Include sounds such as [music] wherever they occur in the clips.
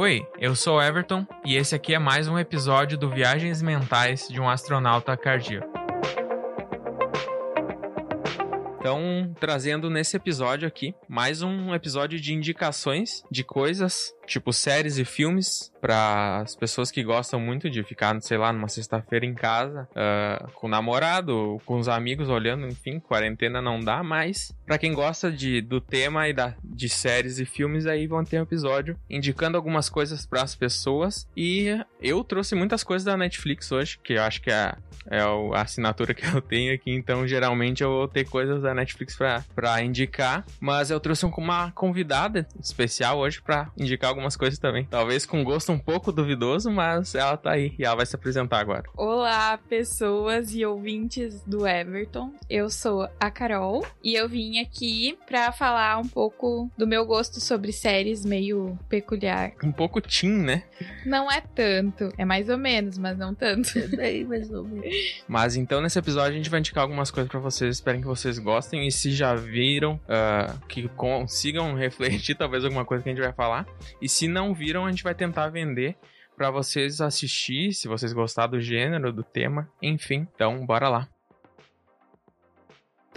Oi, eu sou Everton e esse aqui é mais um episódio do Viagens Mentais de um Astronauta Cardíaco. Então, trazendo nesse episódio aqui mais um episódio de indicações de coisas, tipo séries e filmes, para as pessoas que gostam muito de ficar, sei lá, numa sexta-feira em casa, uh, com o namorado, com os amigos olhando, enfim, quarentena não dá, mas para quem gosta de, do tema e da, de séries e filmes, aí vão ter um episódio indicando algumas coisas para as pessoas. E eu trouxe muitas coisas da Netflix hoje, que eu acho que é, é a assinatura que eu tenho aqui, então geralmente eu vou ter coisas da Netflix para indicar, mas eu trouxe uma convidada especial hoje para indicar algumas coisas também. Talvez com gosto um pouco duvidoso, mas ela tá aí e ela vai se apresentar agora. Olá, pessoas e ouvintes do Everton. Eu sou a Carol e eu vim aqui para falar um pouco do meu gosto sobre séries meio peculiar. Um pouco teen, né? Não é tanto, é mais ou menos, mas não tanto. É bem mais ou menos. Mas então nesse episódio a gente vai indicar algumas coisas para vocês, espero que vocês gostem gostem e se já viram, uh, que consigam [laughs] refletir talvez alguma coisa que a gente vai falar. E se não viram, a gente vai tentar vender para vocês assistir, se vocês gostar do gênero, do tema, enfim. Então, bora lá.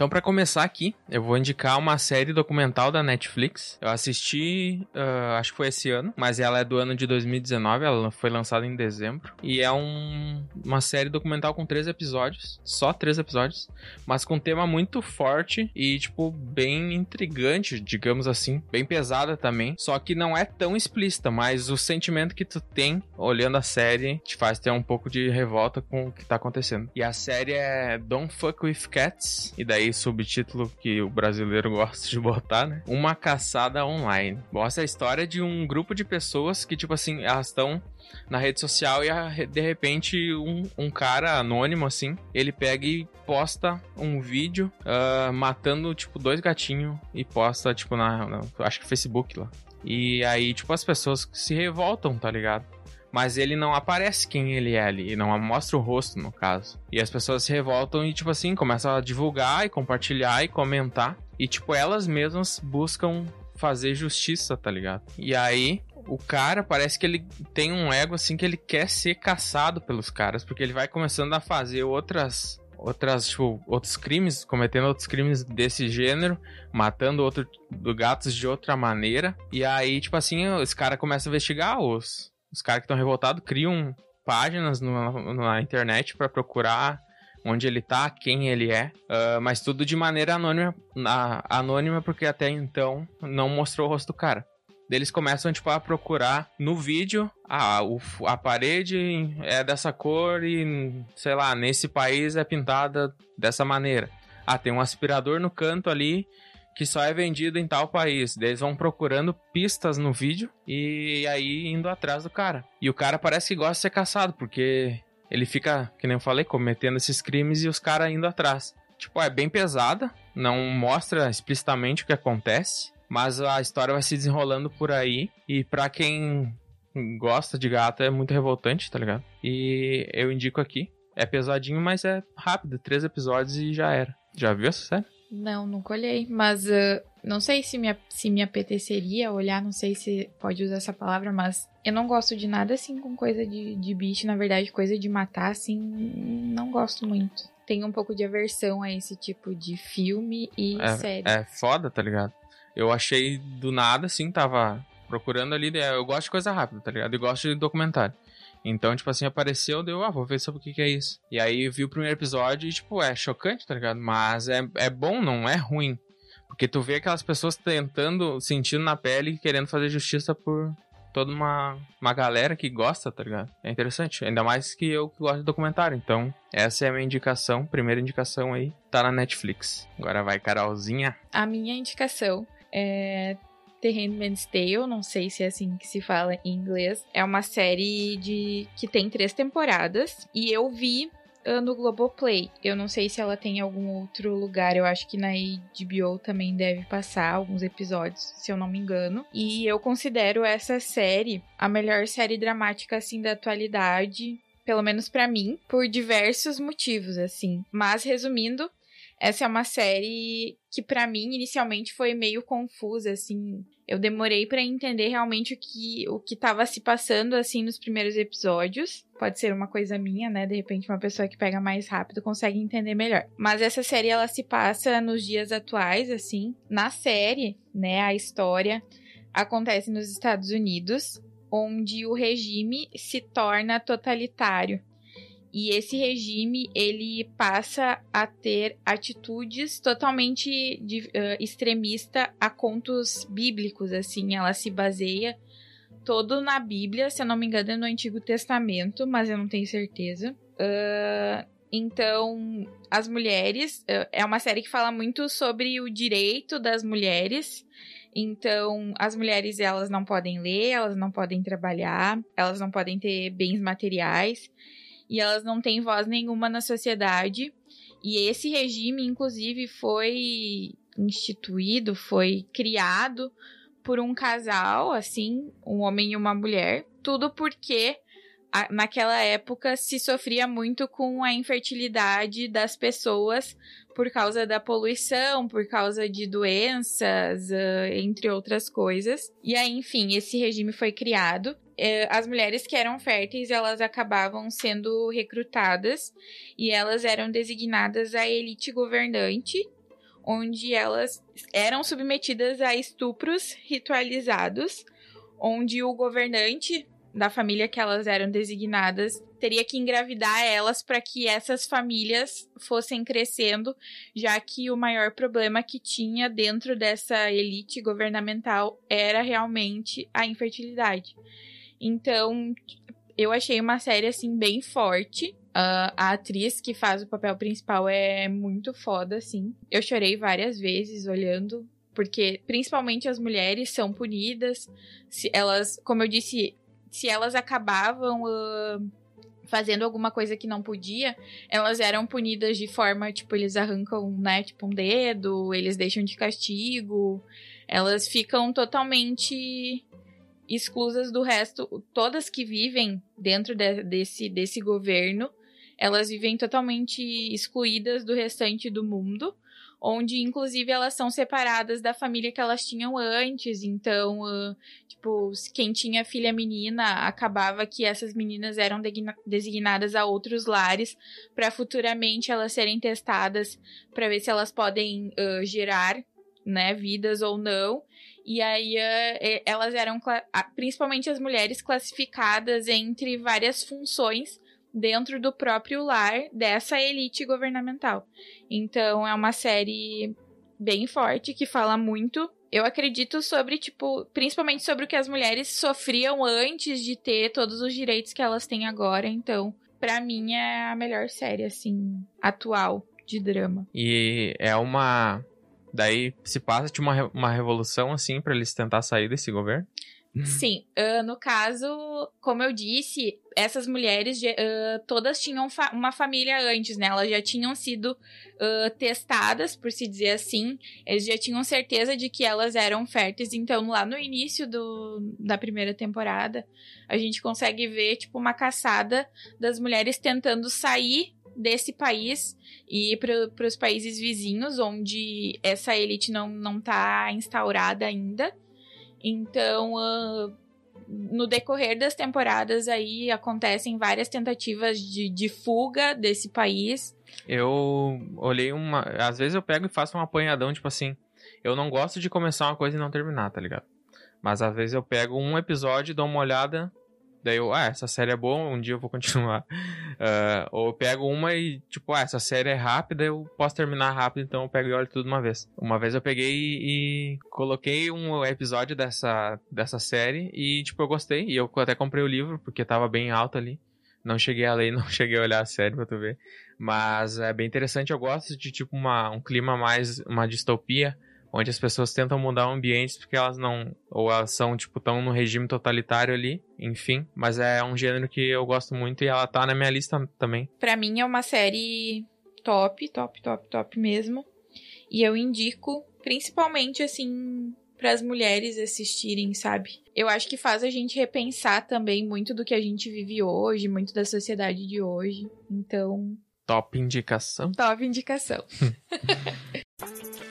Então, para começar aqui, eu vou indicar uma série documental da Netflix. Eu assisti, uh, acho que foi esse ano, mas ela é do ano de 2019, ela foi lançada em dezembro. E é um, uma série documental com três episódios, só três episódios, mas com um tema muito forte e, tipo, bem intrigante, digamos assim, bem pesada também. Só que não é tão explícita, mas o sentimento que tu tem olhando a série te faz ter um pouco de revolta com o que tá acontecendo. E a série é Don't Fuck With Cats, e daí subtítulo que o brasileiro [laughs] gosta de botar, né? Uma caçada online. Mostra a história de um grupo de pessoas que, tipo assim, elas estão na rede social e de repente um, um cara anônimo, assim, ele pega e posta um vídeo uh, matando, tipo, dois gatinhos e posta, tipo, na, na acho que Facebook lá. E aí, tipo, as pessoas se revoltam, tá ligado? Mas ele não aparece quem ele é ali, não mostra o rosto, no caso. E as pessoas se revoltam e, tipo assim, começam a divulgar e compartilhar e comentar. E, tipo, elas mesmas buscam fazer justiça, tá ligado? E aí, o cara parece que ele tem um ego assim que ele quer ser caçado pelos caras, porque ele vai começando a fazer outras outras tipo, outros crimes, cometendo outros crimes desse gênero, matando outro gatos de outra maneira. E aí, tipo assim, esse cara começa a investigar os os caras que estão revoltados criam páginas no, na internet para procurar onde ele tá, quem ele é, uh, mas tudo de maneira anônima, anônima porque até então não mostrou o rosto do cara. Eles começam tipo, a procurar no vídeo, ah, o, a parede é dessa cor e, sei lá, nesse país é pintada dessa maneira. Ah, tem um aspirador no canto ali que só é vendido em tal país. Eles vão procurando pistas no vídeo e aí indo atrás do cara. E o cara parece que gosta de ser caçado, porque ele fica, que nem eu falei, cometendo esses crimes e os caras indo atrás. Tipo, é bem pesada, não mostra explicitamente o que acontece, mas a história vai se desenrolando por aí. E para quem gosta de gato é muito revoltante, tá ligado? E eu indico aqui. É pesadinho, mas é rápido, três episódios e já era. Já viu essa série? Não, nunca olhei, mas uh, não sei se me, se me apeteceria olhar, não sei se pode usar essa palavra, mas eu não gosto de nada assim com coisa de, de bicho, na verdade, coisa de matar, assim, não gosto muito. Tenho um pouco de aversão a esse tipo de filme e é, série. É foda, tá ligado? Eu achei do nada, assim, tava procurando ali, eu gosto de coisa rápida, tá ligado? Eu gosto de documentário. Então, tipo assim, apareceu, deu, ah, vou ver sobre o que, que é isso. E aí vi o primeiro episódio e, tipo, é chocante, tá ligado? Mas é, é bom, não é ruim. Porque tu vê aquelas pessoas tentando, sentindo na pele, querendo fazer justiça por toda uma, uma galera que gosta, tá ligado? É interessante. Ainda mais que eu que gosto de documentário. Então, essa é a minha indicação, primeira indicação aí, tá na Netflix. Agora vai, Carolzinha. A minha indicação é The Handmaid's Tale, não sei se é assim que se fala em inglês. É uma série de que tem três temporadas e eu vi uh, no Globoplay. Eu não sei se ela tem algum outro lugar. Eu acho que na HBO também deve passar alguns episódios, se eu não me engano. E eu considero essa série a melhor série dramática assim da atualidade, pelo menos para mim, por diversos motivos assim. Mas resumindo, essa é uma série que para mim inicialmente foi meio confusa, assim. Eu demorei para entender realmente o que o que tava se passando assim nos primeiros episódios. Pode ser uma coisa minha, né? De repente uma pessoa que pega mais rápido consegue entender melhor. Mas essa série ela se passa nos dias atuais, assim. Na série, né, a história acontece nos Estados Unidos, onde o regime se torna totalitário. E esse regime ele passa a ter atitudes totalmente de, uh, extremista a contos bíblicos, assim, ela se baseia todo na Bíblia, se eu não me engano é no Antigo Testamento, mas eu não tenho certeza. Uh, então, as mulheres uh, é uma série que fala muito sobre o direito das mulheres. Então, as mulheres elas não podem ler, elas não podem trabalhar, elas não podem ter bens materiais e elas não têm voz nenhuma na sociedade. E esse regime, inclusive, foi instituído, foi criado por um casal, assim, um homem e uma mulher. Tudo porque naquela época se sofria muito com a infertilidade das pessoas por causa da poluição, por causa de doenças, entre outras coisas. E aí, enfim, esse regime foi criado as mulheres que eram férteis, elas acabavam sendo recrutadas e elas eram designadas à elite governante, onde elas eram submetidas a estupros ritualizados, onde o governante da família que elas eram designadas teria que engravidar elas para que essas famílias fossem crescendo, já que o maior problema que tinha dentro dessa elite governamental era realmente a infertilidade. Então, eu achei uma série, assim, bem forte. Uh, a atriz que faz o papel principal é muito foda, assim. Eu chorei várias vezes olhando, porque principalmente as mulheres são punidas. Se elas, como eu disse, se elas acabavam uh, fazendo alguma coisa que não podia, elas eram punidas de forma, tipo, eles arrancam, né, tipo, um dedo, eles deixam de castigo. Elas ficam totalmente exclusas do resto, todas que vivem dentro de, desse, desse governo, elas vivem totalmente excluídas do restante do mundo, onde inclusive elas são separadas da família que elas tinham antes, então, uh, tipo, quem tinha filha menina, acabava que essas meninas eram designadas a outros lares para futuramente elas serem testadas para ver se elas podem uh, gerar, né, vidas ou não. E aí uh, elas eram, principalmente as mulheres, classificadas entre várias funções dentro do próprio lar dessa elite governamental. Então é uma série bem forte que fala muito. Eu acredito sobre, tipo, principalmente sobre o que as mulheres sofriam antes de ter todos os direitos que elas têm agora. Então, para mim é a melhor série, assim, atual de drama. E é uma Daí se passa de uma, uma revolução assim para eles tentar sair desse governo? Sim, uh, no caso, como eu disse, essas mulheres uh, todas tinham fa uma família antes, né? Elas já tinham sido uh, testadas, por se dizer assim. Eles já tinham certeza de que elas eram férteis. Então, lá no início do, da primeira temporada, a gente consegue ver, tipo, uma caçada das mulheres tentando sair desse país e para os países vizinhos, onde essa elite não, não tá instaurada ainda. Então, uh, no decorrer das temporadas aí acontecem várias tentativas de, de fuga desse país. Eu olhei uma. Às vezes eu pego e faço um apanhadão, tipo assim. Eu não gosto de começar uma coisa e não terminar, tá ligado? Mas às vezes eu pego um episódio, dou uma olhada, Daí eu, ah, essa série é boa, um dia eu vou continuar. Uh, [laughs] ou eu pego uma e, tipo, ah, essa série é rápida, eu posso terminar rápido, então eu pego e olho tudo uma vez. Uma vez eu peguei e, e coloquei um episódio dessa, dessa série e, tipo, eu gostei. E eu até comprei o livro, porque tava bem alto ali. Não cheguei a ler, [laughs] não cheguei a olhar a série pra tu ver. Mas é bem interessante, eu gosto de, tipo, uma, um clima mais, uma distopia onde as pessoas tentam mudar o ambiente porque elas não ou elas são tipo tão no regime totalitário ali, enfim, mas é um gênero que eu gosto muito e ela tá na minha lista também. Para mim é uma série top, top, top, top mesmo. E eu indico principalmente assim para as mulheres assistirem, sabe? Eu acho que faz a gente repensar também muito do que a gente vive hoje, muito da sociedade de hoje. Então, Top indicação. Top indicação. [laughs]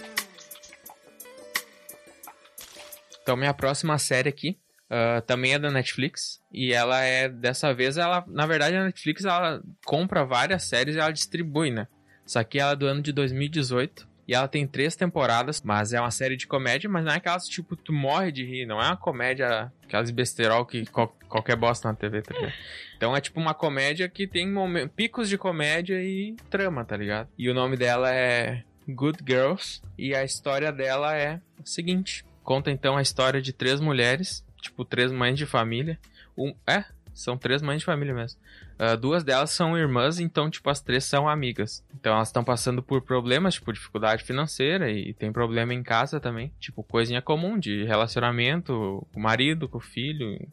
então, minha próxima série aqui uh, também é da Netflix. E ela é, dessa vez, ela, na verdade, a Netflix ela compra várias séries e ela distribui, né? Isso aqui é do ano de 2018. E ela tem três temporadas, mas é uma série de comédia, mas não é aquelas tipo, tu morre de rir, não é uma comédia, aquelas besterol que qual, qualquer bosta na TV, tá ligado? Então é tipo uma comédia que tem picos de comédia e trama, tá ligado? E o nome dela é Good Girls, e a história dela é a seguinte: conta então a história de três mulheres, tipo, três mães de família. Um, é, são três mães de família mesmo. Uh, duas delas são irmãs, então, tipo, as três são amigas. Então, elas estão passando por problemas, tipo, dificuldade financeira e tem problema em casa também. Tipo, coisinha comum de relacionamento com o marido, com o filho,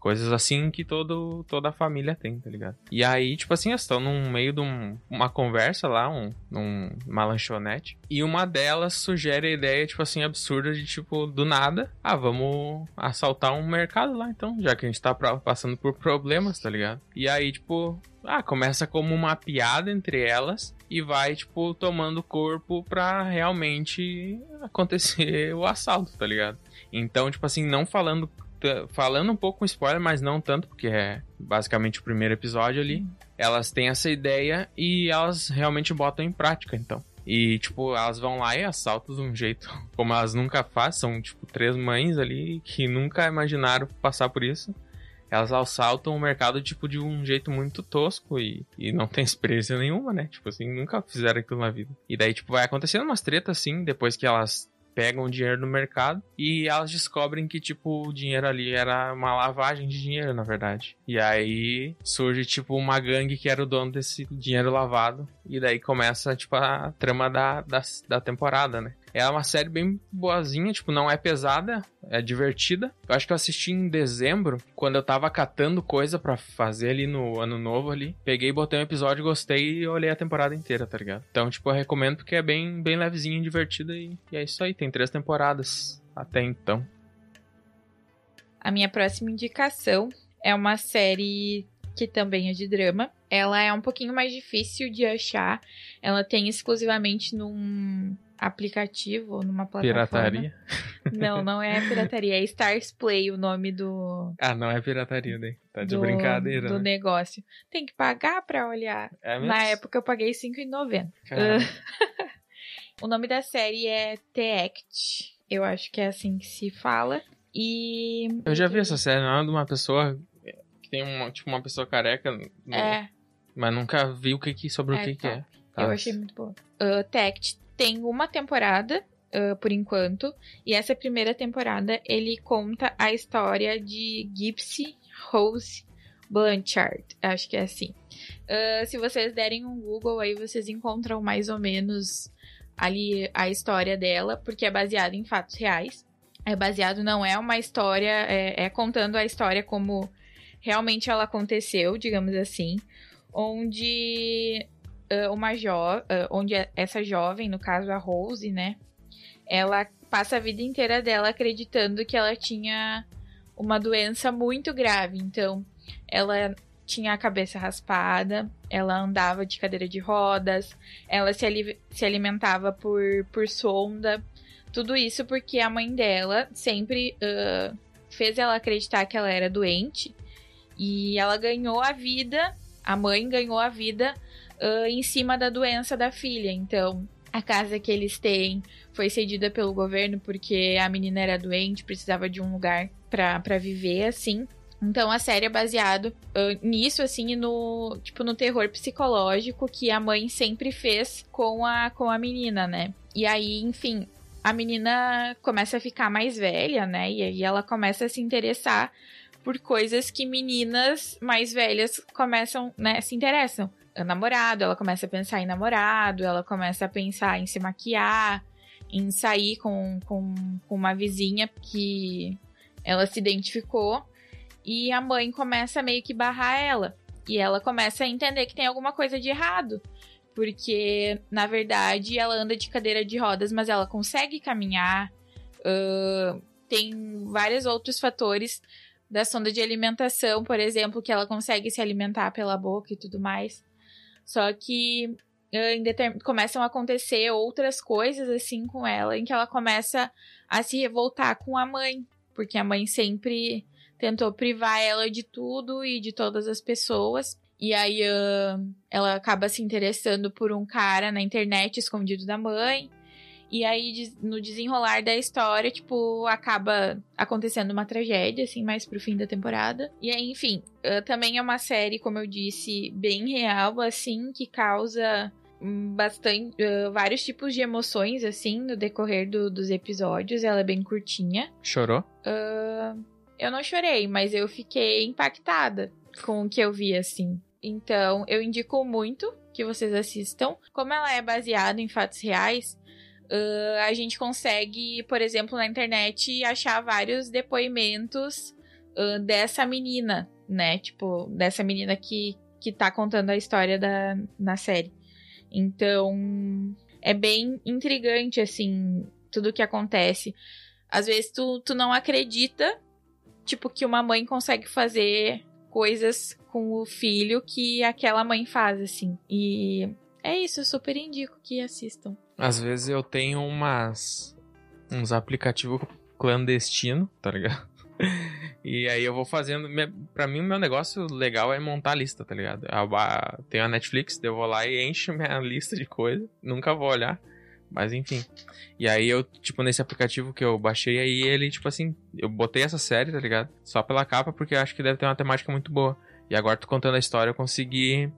Coisas assim que todo, toda a família tem, tá ligado? E aí, tipo assim, elas estão no meio de um, uma conversa lá, um, num, uma lanchonete. E uma delas sugere a ideia, tipo assim, absurda de, tipo, do nada. Ah, vamos assaltar um mercado lá, então. Já que a gente tá pra, passando por problemas, tá ligado? E aí, tipo, ah, começa como uma piada entre elas e vai, tipo, tomando corpo pra realmente [laughs] acontecer o assalto, tá ligado? Então, tipo assim, não falando falando um pouco com spoiler, mas não tanto, porque é basicamente o primeiro episódio ali. Elas têm essa ideia e elas realmente botam em prática, então. E, tipo, elas vão lá e assaltam de um jeito [laughs] como elas nunca fazem. São, tipo, três mães ali que nunca imaginaram passar por isso. Elas assaltam o mercado, tipo, de um jeito muito tosco e, e não tem experiência nenhuma, né? Tipo assim, nunca fizeram aquilo na vida. E daí, tipo, vai acontecendo umas tretas, assim, depois que elas pegam dinheiro no mercado e elas descobrem que, tipo, o dinheiro ali era uma lavagem de dinheiro, na verdade. E aí surge, tipo, uma gangue que era o dono desse dinheiro lavado. E daí começa, tipo, a trama da, da, da temporada, né? É uma série bem boazinha, tipo, não é pesada, é divertida. Eu acho que eu assisti em dezembro, quando eu tava catando coisa para fazer ali no ano novo ali. Peguei, botei um episódio, gostei e olhei a temporada inteira, tá ligado? Então, tipo, eu recomendo porque é bem, bem levezinha, divertida e, e é isso aí. Tem três temporadas até então. A minha próxima indicação é uma série que também é de drama. Ela é um pouquinho mais difícil de achar. Ela tem exclusivamente num aplicativo numa plataforma. Pirataria? Não, não é pirataria, é Stars Play o nome do. Ah, não é pirataria, daí. Tá de do, brincadeira. Do né? negócio. Tem que pagar pra olhar. É mesmo? Na época eu paguei R$5,90. [laughs] o nome da série é The Act. Eu acho que é assim que se fala. E. Eu já vi essa série, não é de uma pessoa tem uma, tipo, uma pessoa careca. No... É. Mas nunca vi o que, que sobre é, o que, que é. Tá. Eu achei muito boa. Uh, The Act tem uma temporada, uh, por enquanto, e essa primeira temporada ele conta a história de Gypsy Rose Blanchard, acho que é assim. Uh, se vocês derem um Google aí, vocês encontram mais ou menos ali a história dela, porque é baseado em fatos reais. É baseado, não é uma história, é, é contando a história como realmente ela aconteceu, digamos assim, onde uh, uma jo uh, onde essa jovem, no caso a Rose, né, ela passa a vida inteira dela acreditando que ela tinha uma doença muito grave. Então, ela tinha a cabeça raspada, ela andava de cadeira de rodas, ela se, ali se alimentava por, por sonda. Tudo isso porque a mãe dela sempre uh, fez ela acreditar que ela era doente e ela ganhou a vida, a mãe ganhou a vida uh, em cima da doença da filha. Então, a casa que eles têm foi cedida pelo governo porque a menina era doente, precisava de um lugar para viver, assim. Então a série é baseado uh, nisso, assim, no tipo no terror psicológico que a mãe sempre fez com a, com a menina, né? E aí, enfim, a menina começa a ficar mais velha, né? E aí ela começa a se interessar por coisas que meninas mais velhas começam, né, se interessam namorado, ela começa a pensar em namorado, ela começa a pensar em se maquiar, em sair com, com, com uma vizinha que ela se identificou. E a mãe começa a meio que barrar ela. E ela começa a entender que tem alguma coisa de errado. Porque, na verdade, ela anda de cadeira de rodas, mas ela consegue caminhar. Uh, tem vários outros fatores da sonda de alimentação, por exemplo, que ela consegue se alimentar pela boca e tudo mais. Só que uh, começam a acontecer outras coisas assim com ela, em que ela começa a se revoltar com a mãe, porque a mãe sempre tentou privar ela de tudo e de todas as pessoas. E aí uh, ela acaba se interessando por um cara na internet escondido da mãe. E aí, no desenrolar da história, tipo, acaba acontecendo uma tragédia, assim, mais pro fim da temporada. E aí, enfim, uh, também é uma série, como eu disse, bem real, assim, que causa bastante uh, vários tipos de emoções assim no decorrer do, dos episódios. Ela é bem curtinha. Chorou? Uh, eu não chorei mas eu fiquei impactada com o que eu vi assim. Então eu indico muito que vocês assistam. Como ela é baseada em fatos reais uh, a gente consegue por exemplo na internet achar vários depoimentos dessa menina né tipo dessa menina que que tá contando a história da na série então, é bem intrigante, assim, tudo que acontece. Às vezes tu, tu não acredita, tipo, que uma mãe consegue fazer coisas com o filho que aquela mãe faz, assim. E é isso, eu super indico que assistam. Às vezes eu tenho umas. uns aplicativos clandestinos, tá ligado? [laughs] e aí eu vou fazendo. Pra mim, o meu negócio legal é montar a lista, tá ligado? Eu tenho a Netflix, eu vou lá e encho [laughs] minha lista de coisas. Nunca vou olhar. Mas enfim. E aí eu, tipo, nesse aplicativo que eu baixei, aí ele, tipo assim, eu botei essa série, tá ligado? Só pela capa, porque acho que deve ter uma temática muito boa. E agora, tu contando a história, eu consegui,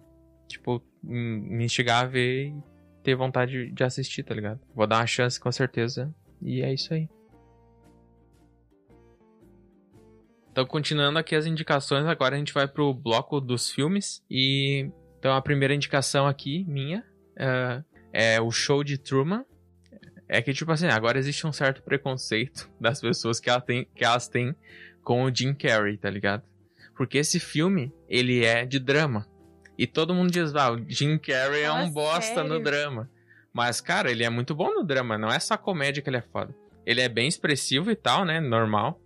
tipo, me instigar a ver e ter vontade de assistir, tá ligado? Vou dar uma chance, com certeza. E é isso aí. Então, continuando aqui as indicações, agora a gente vai pro bloco dos filmes. E então a primeira indicação aqui, minha, uh, é o show de Truman. É que, tipo assim, agora existe um certo preconceito [laughs] das pessoas que, ela tem, que elas têm com o Jim Carrey, tá ligado? Porque esse filme, ele é de drama. E todo mundo diz, ah, o Jim Carrey é um bosta sério? no drama. Mas, cara, ele é muito bom no drama, não é só comédia que ele é foda. Ele é bem expressivo e tal, né? Normal.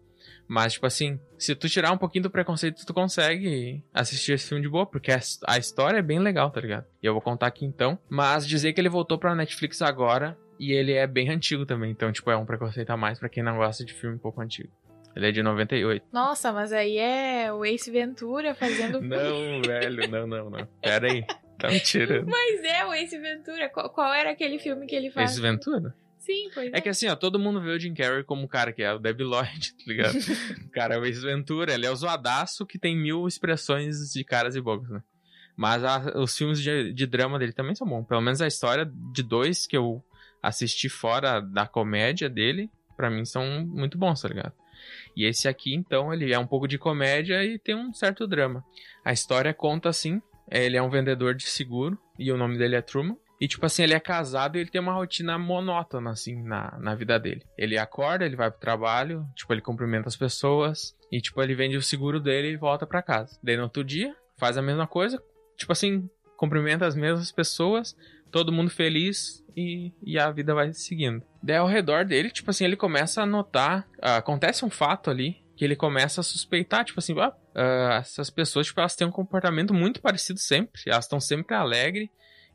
Mas, tipo assim, se tu tirar um pouquinho do preconceito, tu consegue assistir esse filme de boa, porque a história é bem legal, tá ligado? E eu vou contar aqui então. Mas dizer que ele voltou pra Netflix agora e ele é bem antigo também. Então, tipo, é um preconceito a mais para quem não gosta de filme um pouco antigo. Ele é de 98. Nossa, mas aí é o Ace Ventura fazendo. não, [laughs] velho, não, não, não. Pera aí. Tá me tirando. Mas é o Ace Ventura. Qual, qual era aquele filme que ele faz? Ace Ventura? Sim, pois é. É que assim, ó, todo mundo vê o Jim Carrey como um cara que é o Debbie Lloyd, tá ligado? o cara é o Ace Ventura, ele é o zoadaço que tem mil expressões de caras e bocas, né? Mas a, os filmes de, de, drama dele também são bons. Pelo menos a história de dois que eu assisti fora da comédia dele, para mim são muito bons, tá ligado? E esse aqui, então, ele é um pouco de comédia e tem um certo drama. A história conta assim: ele é um vendedor de seguro e o nome dele é Truman. E, tipo assim, ele é casado e ele tem uma rotina monótona, assim, na, na vida dele. Ele acorda, ele vai pro trabalho, tipo, ele cumprimenta as pessoas e, tipo, ele vende o seguro dele e volta para casa. Daí no outro dia, faz a mesma coisa, tipo assim, cumprimenta as mesmas pessoas, todo mundo feliz e, e a vida vai seguindo. Daí ao redor dele, tipo assim, ele começa a notar, uh, acontece um fato ali que ele começa a suspeitar, tipo assim, uh, essas pessoas, tipo, elas têm um comportamento muito parecido sempre, elas estão sempre alegres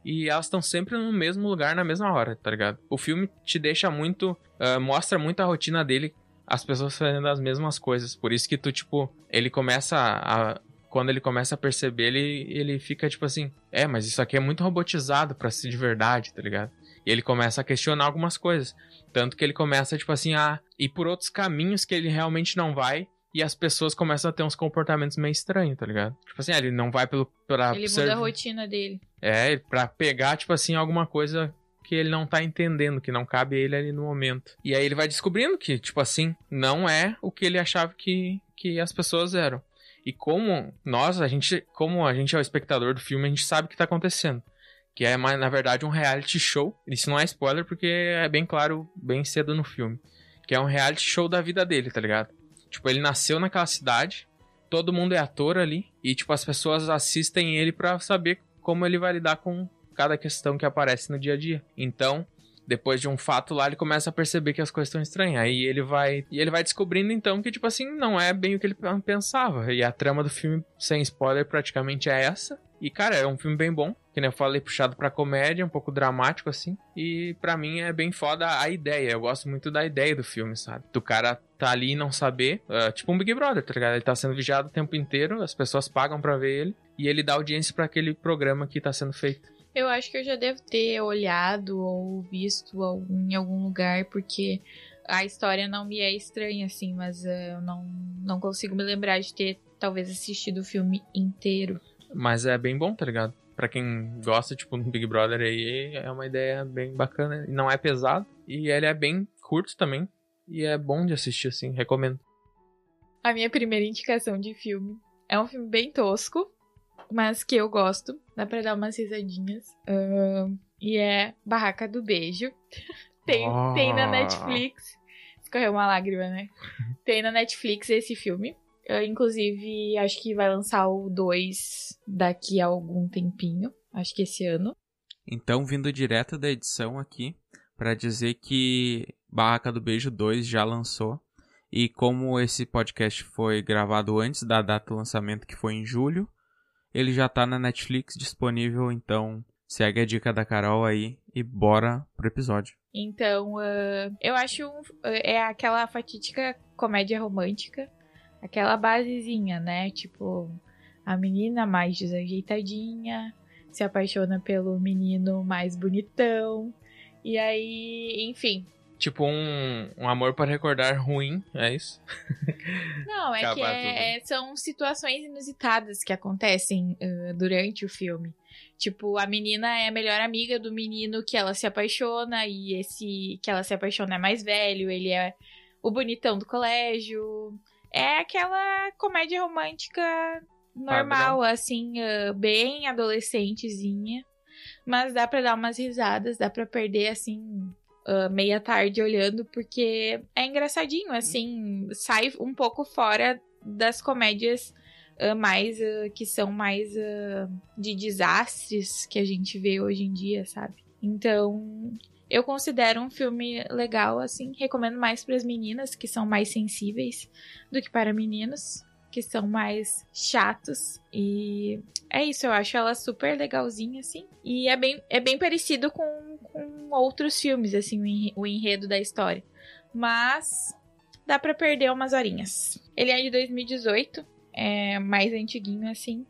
e elas estão sempre no mesmo lugar na mesma hora, tá ligado? O filme te deixa muito. Uh, mostra muito a rotina dele, as pessoas fazendo as mesmas coisas. Por isso que tu, tipo, ele começa a. Quando ele começa a perceber, ele, ele fica tipo assim: É, mas isso aqui é muito robotizado para ser de verdade, tá ligado? E ele começa a questionar algumas coisas. Tanto que ele começa, tipo assim, a ir por outros caminhos que ele realmente não vai e as pessoas começam a ter uns comportamentos meio estranhos, tá ligado? Tipo assim, ele não vai pelo. Pra ele muda a rotina dele. É, pra pegar, tipo assim, alguma coisa que ele não tá entendendo, que não cabe a ele ali no momento. E aí ele vai descobrindo que, tipo assim, não é o que ele achava que, que as pessoas eram. E como nós, a gente, como a gente é o espectador do filme, a gente sabe o que tá acontecendo. Que é, na verdade, um reality show. Isso não é spoiler porque é bem claro, bem cedo no filme. Que é um reality show da vida dele, tá ligado? Tipo, ele nasceu naquela cidade, todo mundo é ator ali, e, tipo, as pessoas assistem ele para saber como ele vai lidar com cada questão que aparece no dia a dia. Então, depois de um fato lá, ele começa a perceber que as coisas estão estranhas. Aí ele vai. E ele vai descobrindo, então, que, tipo assim, não é bem o que ele pensava. E a trama do filme, sem spoiler, praticamente é essa. E, cara, é um filme bem bom. que nem eu falei, puxado pra comédia, um pouco dramático, assim. E para mim é bem foda a ideia. Eu gosto muito da ideia do filme, sabe? Do cara tá ali e não saber. Uh, tipo um Big Brother, tá ligado? Ele tá sendo vigiado o tempo inteiro, as pessoas pagam para ver ele. E ele dá audiência para aquele programa que tá sendo feito. Eu acho que eu já devo ter olhado ou visto em algum lugar, porque a história não me é estranha, assim, mas uh, eu não, não consigo me lembrar de ter talvez assistido o filme inteiro. Mas é bem bom, tá ligado? Pra quem gosta, tipo, do Big Brother aí, é uma ideia bem bacana. Não é pesado. E ele é bem curto também. E é bom de assistir, assim, recomendo. A minha primeira indicação de filme é um filme bem tosco, mas que eu gosto. Dá pra dar umas risadinhas. Uh, e é Barraca do Beijo. [laughs] tem, oh. tem na Netflix. Escorreu uma lágrima, né? [laughs] Tem na Netflix esse filme. Uh, inclusive, acho que vai lançar o 2 daqui a algum tempinho. Acho que esse ano. Então, vindo direto da edição aqui, para dizer que Barraca do Beijo 2 já lançou. E como esse podcast foi gravado antes da data do lançamento, que foi em julho, ele já tá na Netflix disponível, então segue a dica da Carol aí e bora pro episódio. Então, uh, eu acho uh, é aquela fatídica comédia romântica, aquela basezinha, né? Tipo, a menina mais desajeitadinha se apaixona pelo menino mais bonitão. E aí, enfim, Tipo um, um amor para recordar ruim, é isso? [laughs] Não, é que é, é, são situações inusitadas que acontecem uh, durante o filme. Tipo, a menina é a melhor amiga do menino que ela se apaixona, e esse que ela se apaixona é mais velho, ele é o bonitão do colégio. É aquela comédia romântica normal, Padrão. assim, uh, bem adolescentezinha. Mas dá pra dar umas risadas, dá pra perder, assim, uh, meia tarde olhando, porque é engraçadinho, assim, sai um pouco fora das comédias uh, mais uh, que são mais de desastres que a gente vê hoje em dia, sabe? Então, eu considero um filme legal, assim, recomendo mais para as meninas que são mais sensíveis do que para meninos que são mais chatos. E é isso, eu acho ela super legalzinha, assim. E é bem, é bem parecido com, com outros filmes, assim, o enredo da história. Mas dá para perder umas horinhas. Ele é de 2018, é mais antiguinho, assim.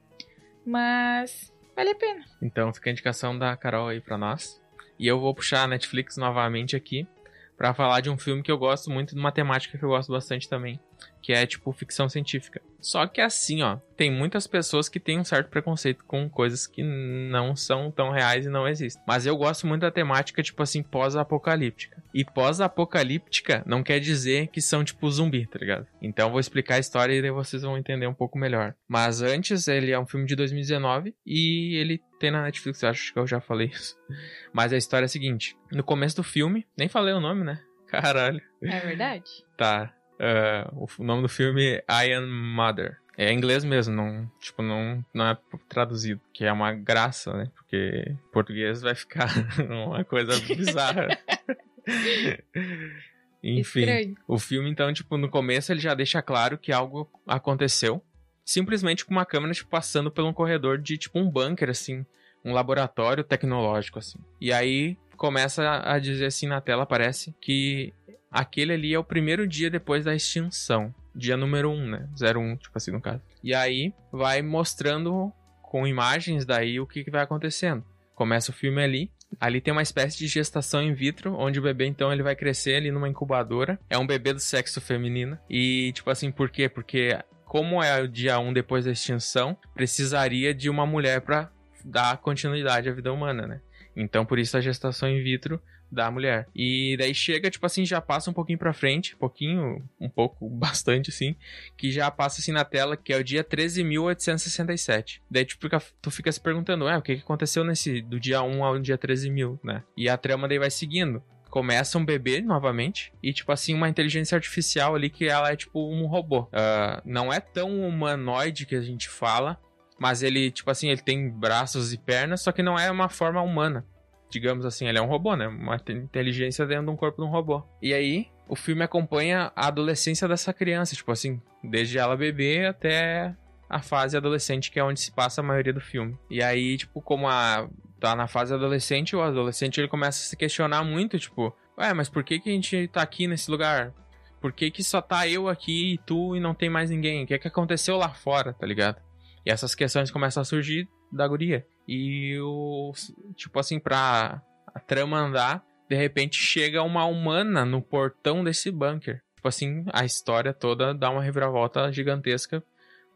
Mas vale a pena. Então fica a indicação da Carol aí pra nós. E eu vou puxar a Netflix novamente aqui para falar de um filme que eu gosto muito, de uma temática que eu gosto bastante também, que é tipo ficção científica. Só que assim, ó, tem muitas pessoas que têm um certo preconceito com coisas que não são tão reais e não existem. Mas eu gosto muito da temática, tipo assim, pós-apocalíptica. E pós-apocalíptica não quer dizer que são tipo zumbi, tá ligado? Então eu vou explicar a história e daí vocês vão entender um pouco melhor. Mas antes, ele é um filme de 2019 e ele tem na Netflix, acho que eu já falei isso. [laughs] Mas a história é a seguinte: no começo do filme, nem falei o nome, né? [laughs] Caralho. É verdade? Tá. Uh, o nome do filme é I Am Mother. É inglês mesmo, não, tipo, não, não é traduzido, que é uma graça, né? Porque português vai ficar [laughs] uma coisa bizarra. [laughs] Enfim, Estranho. o filme então, tipo, no começo ele já deixa claro que algo aconteceu, simplesmente com uma câmera tipo, passando por um corredor de tipo um bunker assim, um laboratório tecnológico assim. E aí começa a dizer assim na tela, parece que aquele ali é o primeiro dia depois da extinção. Dia número 1, um, né? 01, tipo assim, no caso. E aí vai mostrando com imagens daí o que, que vai acontecendo. Começa o filme ali. Ali tem uma espécie de gestação in vitro, onde o bebê então ele vai crescer ali numa incubadora. É um bebê do sexo feminino. E tipo assim, por quê? Porque como é o dia 1 depois da extinção, precisaria de uma mulher para dar continuidade à vida humana, né? Então, por isso a gestação in vitro da mulher. E daí chega, tipo assim, já passa um pouquinho pra frente, pouquinho, um pouco, [laughs] bastante assim, que já passa assim na tela, que é o dia 13.867. Daí tipo, tu fica se perguntando, ué, o que, que aconteceu nesse, do dia 1 ao dia 13.000, né? E a trama daí vai seguindo começa um bebê novamente e tipo assim uma inteligência artificial ali que ela é tipo um robô uh, não é tão humanoide que a gente fala mas ele tipo assim ele tem braços e pernas só que não é uma forma humana digamos assim, ele é um robô, né? Uma inteligência dentro de um corpo de um robô. E aí, o filme acompanha a adolescência dessa criança, tipo assim, desde ela bebê até a fase adolescente, que é onde se passa a maioria do filme. E aí, tipo, como a tá na fase adolescente, o adolescente ele começa a se questionar muito, tipo, ué, mas por que que a gente tá aqui nesse lugar? Por que que só tá eu aqui e tu e não tem mais ninguém? O que é que aconteceu lá fora, tá ligado? E essas questões começam a surgir da guria. E o tipo assim, pra a trama andar, de repente chega uma humana no portão desse bunker. Tipo assim, a história toda dá uma reviravolta gigantesca,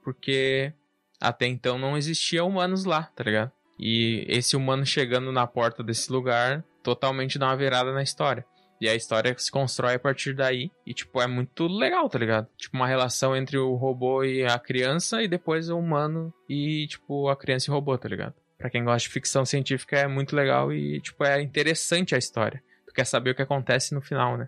porque até então não existia humanos lá, tá ligado? E esse humano chegando na porta desse lugar totalmente dá uma virada na história. E a história se constrói a partir daí. E, tipo, é muito legal, tá ligado? Tipo, uma relação entre o robô e a criança, e depois o humano e, tipo, a criança e o robô, tá ligado? Pra quem gosta de ficção científica é muito legal e, tipo, é interessante a história. Tu quer saber o que acontece no final, né?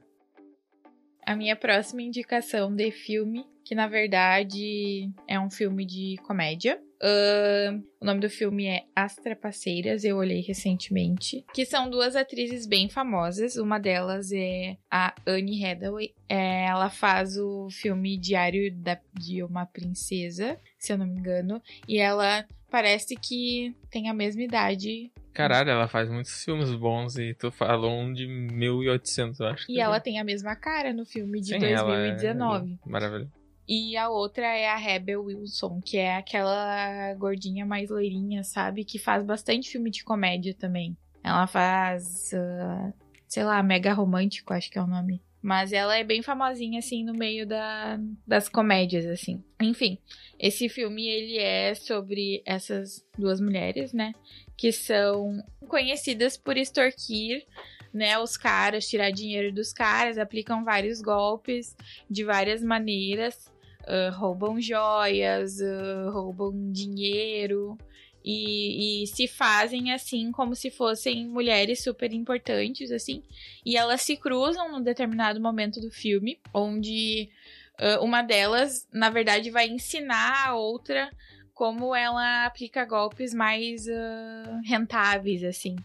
A minha próxima indicação de filme, que na verdade é um filme de comédia, Uh, o nome do filme é As Trapaceiras, eu olhei recentemente. Que são duas atrizes bem famosas. Uma delas é a Anne Hathaway. É, ela faz o filme Diário da, de uma Princesa, se eu não me engano. E ela parece que tem a mesma idade Caralho, ela faz muitos filmes bons e tu falou um de 1800, eu acho. E ela tem a mesma cara no filme de Sim, 2019. É... Maravilha. E a outra é a Rebel Wilson, que é aquela gordinha mais loirinha, sabe? Que faz bastante filme de comédia também. Ela faz, uh, sei lá, Mega Romântico, acho que é o nome. Mas ela é bem famosinha, assim, no meio da, das comédias, assim. Enfim, esse filme, ele é sobre essas duas mulheres, né? Que são conhecidas por extorquir né, os caras, tirar dinheiro dos caras, aplicam vários golpes de várias maneiras uh, roubam joias, uh, roubam dinheiro e, e, se fazem assim como se fossem mulheres super importantes, assim. E elas se cruzam num determinado momento do filme, onde uh, uma delas, na verdade, vai ensinar a outra como ela aplica golpes mais uh, rentáveis, assim,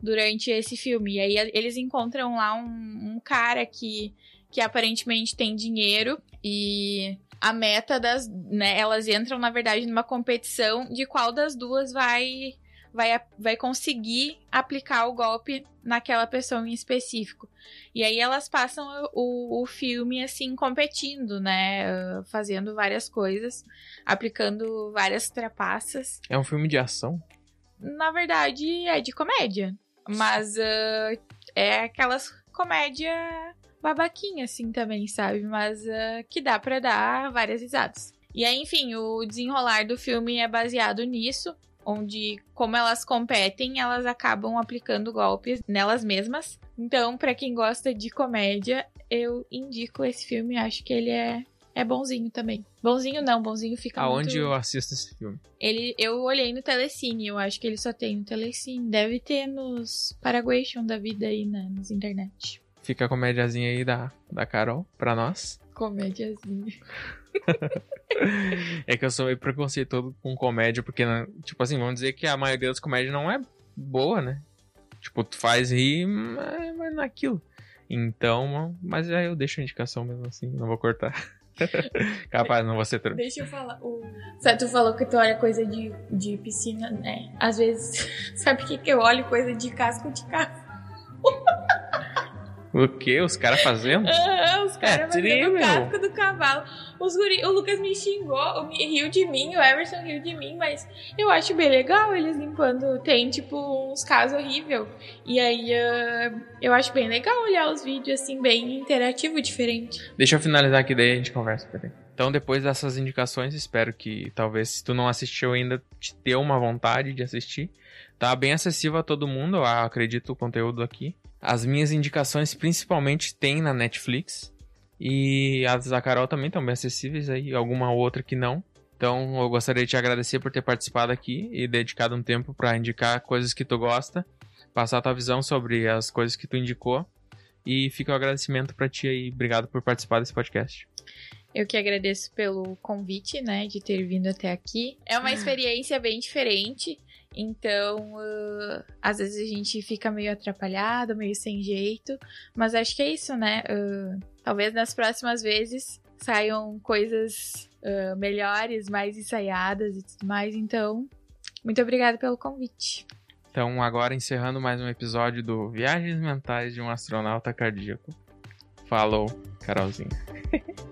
durante esse filme. E aí eles encontram lá um, um cara que, que aparentemente tem dinheiro e a meta das. Né, elas entram, na verdade, numa competição de qual das duas vai, vai, vai conseguir aplicar o golpe naquela pessoa em específico. E aí elas passam o, o filme assim, competindo, né? Fazendo várias coisas, aplicando várias trapaças. É um filme de ação? Na verdade, é de comédia. Mas uh, é aquelas comédia babaquinha, assim, também, sabe? Mas uh, que dá para dar várias risadas. E aí, enfim, o desenrolar do filme é baseado nisso, onde, como elas competem, elas acabam aplicando golpes nelas mesmas. Então, para quem gosta de comédia, eu indico esse filme, acho que ele é é bonzinho também. Bonzinho não, bonzinho fica Aonde muito... eu assisto esse filme? Ele, eu olhei no Telecine, eu acho que ele só tem no Telecine. Deve ter nos Paraguation da vida aí, né, nas internet. Fica a comédiazinha aí da, da Carol pra nós. Comédiazinha. [laughs] é que eu sou meio preconceituoso com comédia, porque, né, tipo assim, vamos dizer que a maioria das comédias não é boa, né? Tipo, tu faz rir, mas, mas naquilo. Então, mas aí eu deixo a indicação mesmo assim, não vou cortar. [laughs] Capaz, não vou ser truque. Deixa eu falar. O... Sabe, tu falou que tu olha coisa de, de piscina, né? Às vezes, [laughs] sabe o que, que eu olho? Coisa de casco de carro. O que? Os caras fazendo? Ah, [laughs] os caras é, fazendo o casco do cavalo. Os guri... O Lucas me xingou, me riu de mim, o Everson riu de mim, mas eu acho bem legal eles limpando. Tem, tipo, uns casos horríveis. E aí uh, eu acho bem legal olhar os vídeos assim, bem interativo, diferente. Deixa eu finalizar aqui, daí a gente conversa, peraí. Então, depois dessas indicações, espero que talvez, se tu não assistiu ainda, te dê uma vontade de assistir. Tá bem acessível a todo mundo, eu acredito, o conteúdo aqui. As minhas indicações principalmente tem na Netflix. E as da Carol também estão bem acessíveis aí, alguma outra que não. Então eu gostaria de te agradecer por ter participado aqui e dedicado um tempo para indicar coisas que tu gosta, passar a tua visão sobre as coisas que tu indicou. E fica o agradecimento para ti aí. Obrigado por participar desse podcast. Eu que agradeço pelo convite, né, de ter vindo até aqui. É uma experiência bem diferente. Então, uh, às vezes a gente fica meio atrapalhado, meio sem jeito. Mas acho que é isso, né? Uh, talvez nas próximas vezes saiam coisas uh, melhores, mais ensaiadas e tudo mais. Então, muito obrigada pelo convite. Então, agora encerrando mais um episódio do Viagens Mentais de um Astronauta Cardíaco. Falou, Carolzinha. [laughs]